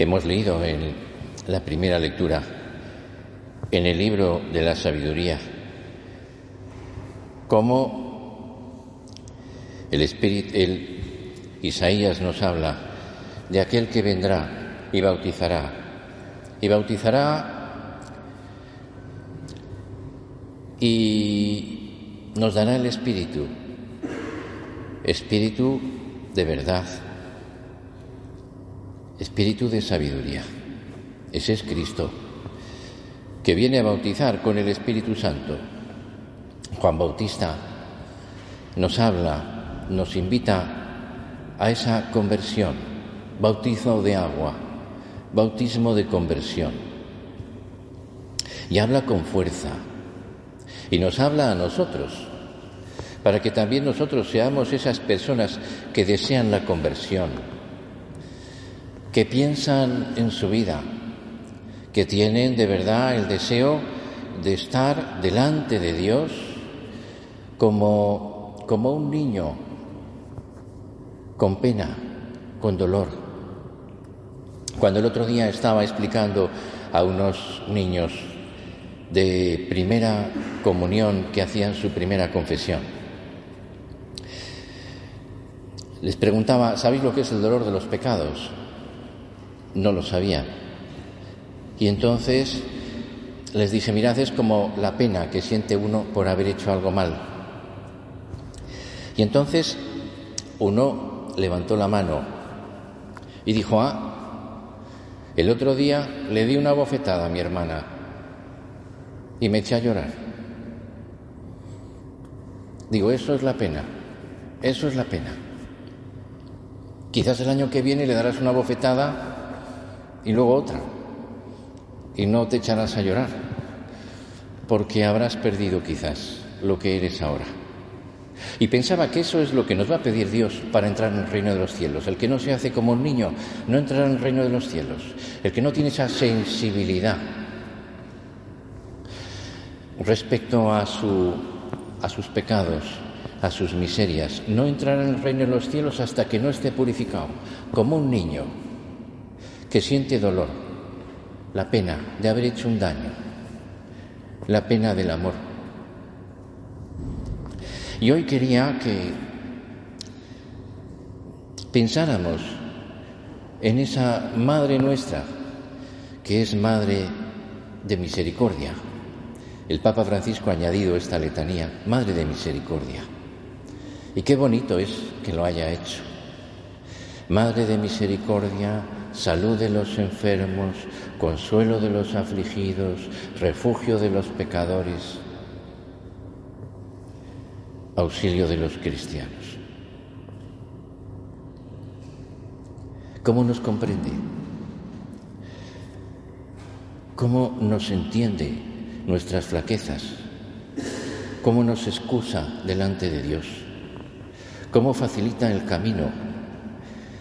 Hemos leído en la primera lectura, en el libro de la sabiduría, cómo el Espíritu, el Isaías nos habla de aquel que vendrá y bautizará. Y bautizará y nos dará el Espíritu, Espíritu de verdad, espíritu de sabiduría. Ese es Cristo, que viene a bautizar con el Espíritu Santo. Juan Bautista nos habla, nos invita a esa conversión, bautizo de agua, bautismo de conversión. Y habla con fuerza. Y nos habla a nosotros, para que también nosotros seamos esas personas que desean la conversión, que piensan en su vida, que tienen de verdad el deseo de estar delante de Dios como, como un niño, con pena, con dolor. Cuando el otro día estaba explicando a unos niños de primera comunión que hacían su primera confesión, les preguntaba, ¿sabéis lo que es el dolor de los pecados? No lo sabía. Y entonces les dije, mirad, es como la pena que siente uno por haber hecho algo mal. Y entonces uno levantó la mano y dijo, ah, el otro día le di una bofetada a mi hermana y me eché a llorar. Digo, eso es la pena, eso es la pena. Quizás el año que viene le darás una bofetada y luego otra. Y no te echarás a llorar, porque habrás perdido quizás lo que eres ahora. Y pensaba que eso es lo que nos va a pedir Dios para entrar en el reino de los cielos. El que no se hace como un niño no entrará en el reino de los cielos. El que no tiene esa sensibilidad respecto a, su, a sus pecados, a sus miserias, no entrará en el reino de los cielos hasta que no esté purificado, como un niño que siente dolor, la pena de haber hecho un daño, la pena del amor. Y hoy quería que pensáramos en esa Madre nuestra, que es Madre de Misericordia. El Papa Francisco ha añadido esta letanía, Madre de Misericordia. Y qué bonito es que lo haya hecho. Madre de Misericordia, salud de los enfermos, consuelo de los afligidos, refugio de los pecadores, auxilio de los cristianos. ¿Cómo nos comprende? ¿Cómo nos entiende nuestras flaquezas? ¿Cómo nos excusa delante de Dios? ¿Cómo facilita el camino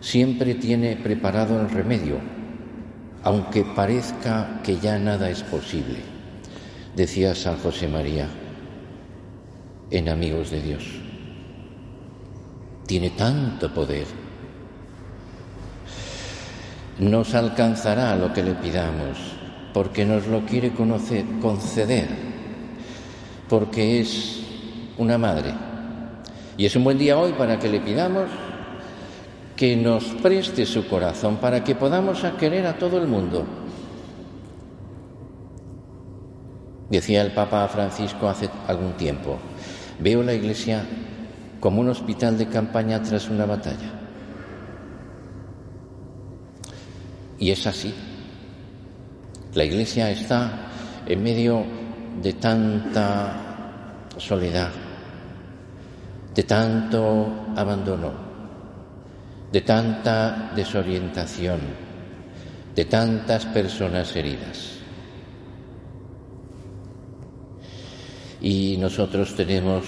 siempre tiene preparado el remedio, aunque parezca que ya nada es posible, decía San José María en Amigos de Dios. Tiene tanto poder. Nos alcanzará lo que le pidamos, porque nos lo quiere conceder, porque es una madre. Y es un buen día hoy para que le pidamos que nos preste su corazón para que podamos querer a todo el mundo. Decía el Papa Francisco hace algún tiempo, veo la Iglesia como un hospital de campaña tras una batalla. Y es así. La Iglesia está en medio de tanta soledad, de tanto abandono, de tanta desorientación, de tantas personas heridas. Y nosotros tenemos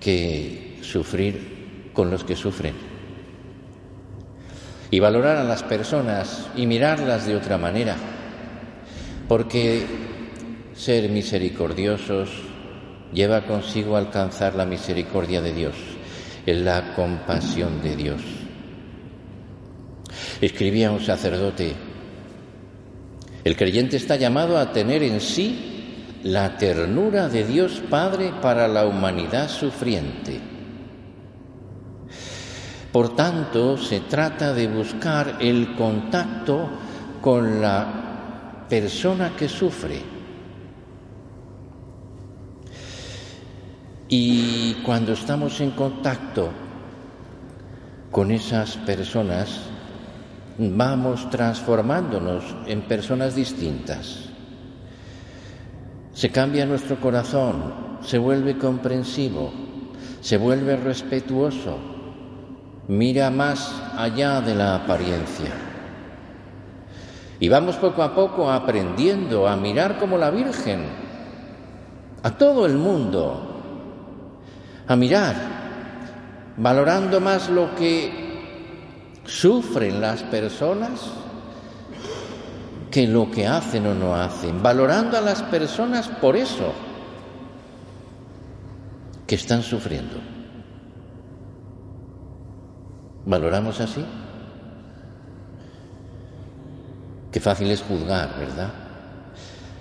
que sufrir con los que sufren y valorar a las personas y mirarlas de otra manera, porque ser misericordiosos lleva consigo alcanzar la misericordia de Dios, la compasión de Dios. Escribía un sacerdote, el creyente está llamado a tener en sí la ternura de Dios Padre para la humanidad sufriente. Por tanto, se trata de buscar el contacto con la persona que sufre. Y cuando estamos en contacto con esas personas, vamos transformándonos en personas distintas. Se cambia nuestro corazón, se vuelve comprensivo, se vuelve respetuoso, mira más allá de la apariencia. Y vamos poco a poco aprendiendo a mirar como la Virgen, a todo el mundo, a mirar, valorando más lo que sufren las personas que lo que hacen o no hacen, valorando a las personas por eso que están sufriendo. ¿Valoramos así? Qué fácil es juzgar, ¿verdad?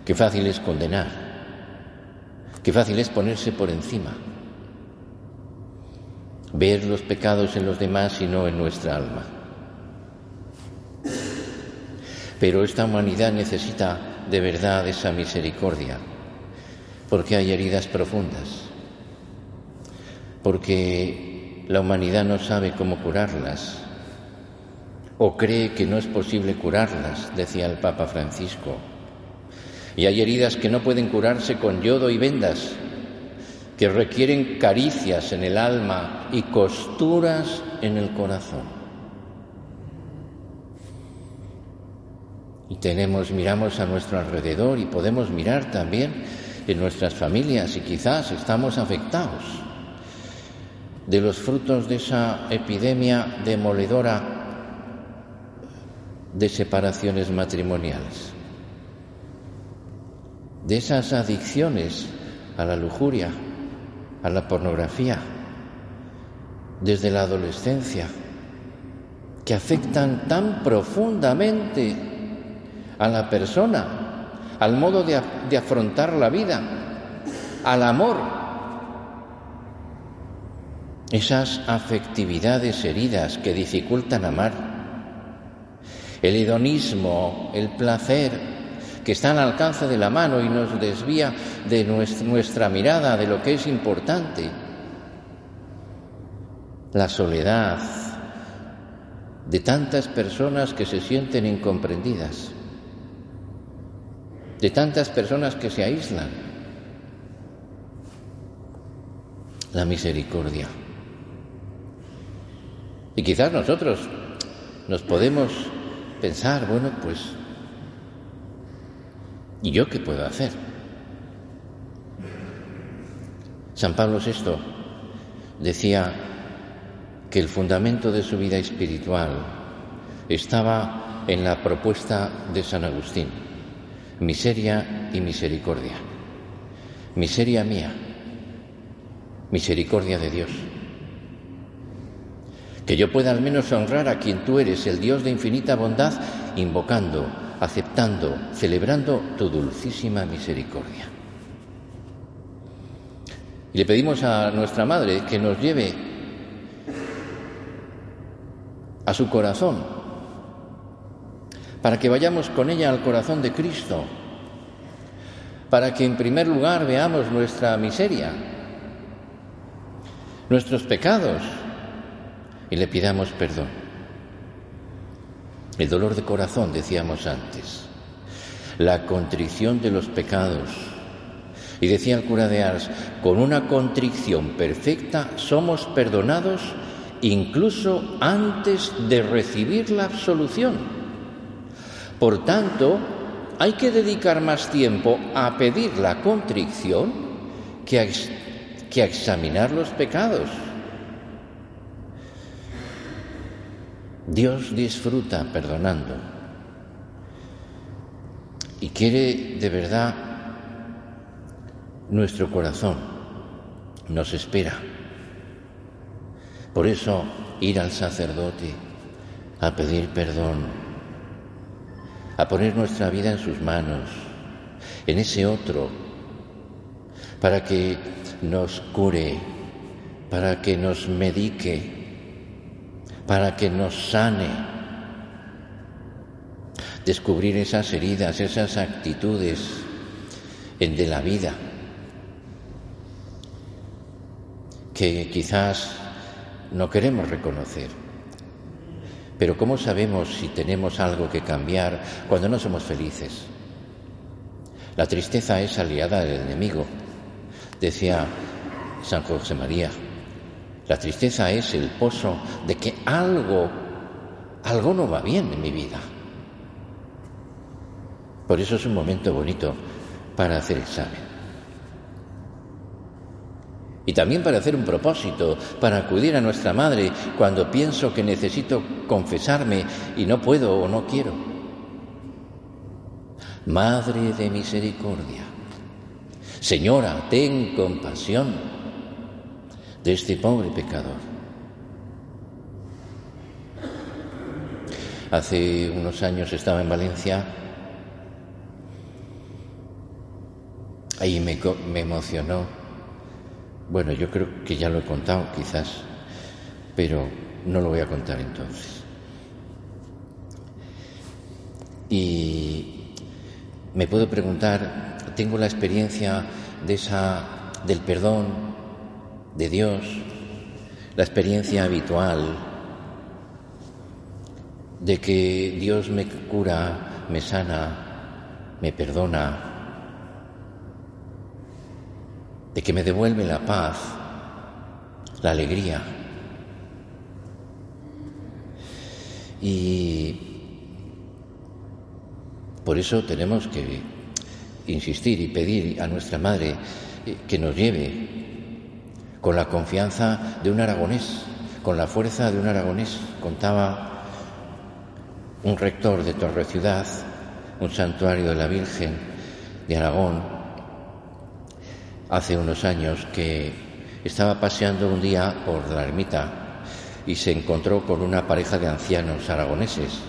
Qué fácil es condenar. Qué fácil es ponerse por encima. Ver los pecados en los demás y no en nuestra alma. Pero esta humanidad necesita de verdad esa misericordia, porque hay heridas profundas, porque la humanidad no sabe cómo curarlas, o cree que no es posible curarlas, decía el Papa Francisco. Y hay heridas que no pueden curarse con yodo y vendas, que requieren caricias en el alma y costuras en el corazón. Y tenemos, miramos a nuestro alrededor y podemos mirar también en nuestras familias y quizás estamos afectados de los frutos de esa epidemia demoledora de separaciones matrimoniales, de esas adicciones a la lujuria, a la pornografía, desde la adolescencia, que afectan tan profundamente a la persona, al modo de, afrontar la vida, al amor. Esas afectividades heridas que dificultan amar, el hedonismo, el placer, que está al alcance de la mano y nos desvía de nuestra mirada de lo que es importante, la soledad de tantas personas que se sienten incomprendidas de tantas personas que se aíslan. La misericordia. Y quizás nosotros nos podemos pensar, bueno, pues, ¿y yo qué puedo hacer? San Pablo VI decía que el fundamento de su vida espiritual estaba en la propuesta de San Agustín miseria y misericordia. Miseria mía, misericordia de Dios. Que yo pueda al menos honrar a quien tú eres, el Dios de infinita bondad, invocando, aceptando, celebrando tu dulcísima misericordia. Y le pedimos a nuestra Madre que nos lleve a su corazón para que vayamos con ella al corazón de Cristo, para que en primer lugar veamos nuestra miseria, nuestros pecados y le pidamos perdón. El dolor de corazón, decíamos antes, la contrición de los pecados. Y decía el cura de Ars, con una contrición perfecta somos perdonados incluso antes de recibir la absolución. Por tanto, hay que dedicar más tiempo a pedir la contrición que a, que examinar los pecados. Dios disfruta perdonando y quiere de verdad nuestro corazón, nos espera. Por eso ir al sacerdote, a pedir perdón, a poner nuestra vida en sus manos, en ese otro, para que nos cure, para que nos medique, para que nos sane. Descubrir esas heridas, esas actitudes en de la vida que quizás no queremos reconocer. Pero ¿cómo sabemos si tenemos algo que cambiar cuando no somos felices? La tristeza es aliada del enemigo, decía San José María. La tristeza es el pozo de que algo, algo no va bien en mi vida. Por eso es un momento bonito para hacer examen. Y también para hacer un propósito, para acudir a nuestra Madre cuando pienso que necesito confesarme y no puedo o no quiero. Madre de misericordia, Señora, ten compasión de este pobre pecador. Hace unos años estaba en Valencia, ahí me, me emocionó bueno, yo creo que ya lo he contado quizás, pero no lo voy a contar entonces. Y me puedo preguntar, tengo la experiencia de esa del perdón de Dios, la experiencia habitual de que Dios me cura, me sana, me perdona, de que me devuelve la paz, la alegría. Y por eso tenemos que insistir y pedir a nuestra Madre que nos lleve con la confianza de un aragonés, con la fuerza de un aragonés. Contaba un rector de Torre Ciudad, un santuario de la Virgen de Aragón, hace unos años que estaba paseando un día por la ermita y se encontró con una pareja de ancianos aragoneses.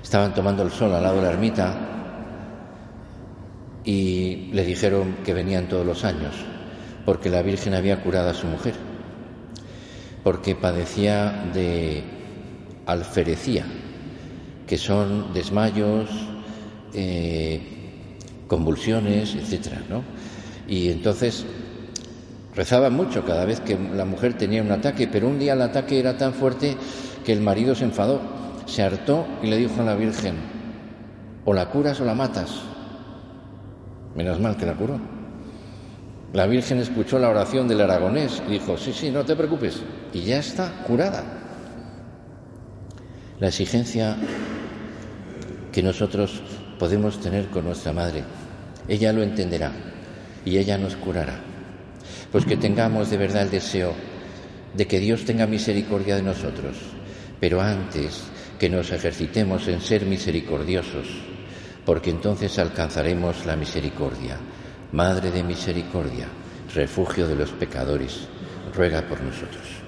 Estaban tomando el sol al lado de la ermita y le dijeron que venían todos los años porque la Virgen había curado a su mujer, porque padecía de alferecía, que son desmayos, eh, convulsiones, etcétera, ¿no? Y entonces rezaba mucho cada vez que la mujer tenía un ataque, pero un día el ataque era tan fuerte que el marido se enfadó, se hartó y le dijo a la Virgen, o la curas o la matas. Menos mal que la curó. La Virgen escuchó la oración del aragonés y dijo, sí, sí, no te preocupes, y ya está curada. La exigencia que nosotros podemos tener con nuestra Madre, ella lo entenderá y ella nos curará. Pues que tengamos de verdad el deseo de que Dios tenga misericordia de nosotros, pero antes que nos ejercitemos en ser misericordiosos, porque entonces alcanzaremos la misericordia. Madre de misericordia, refugio de los pecadores, ruega por nosotros.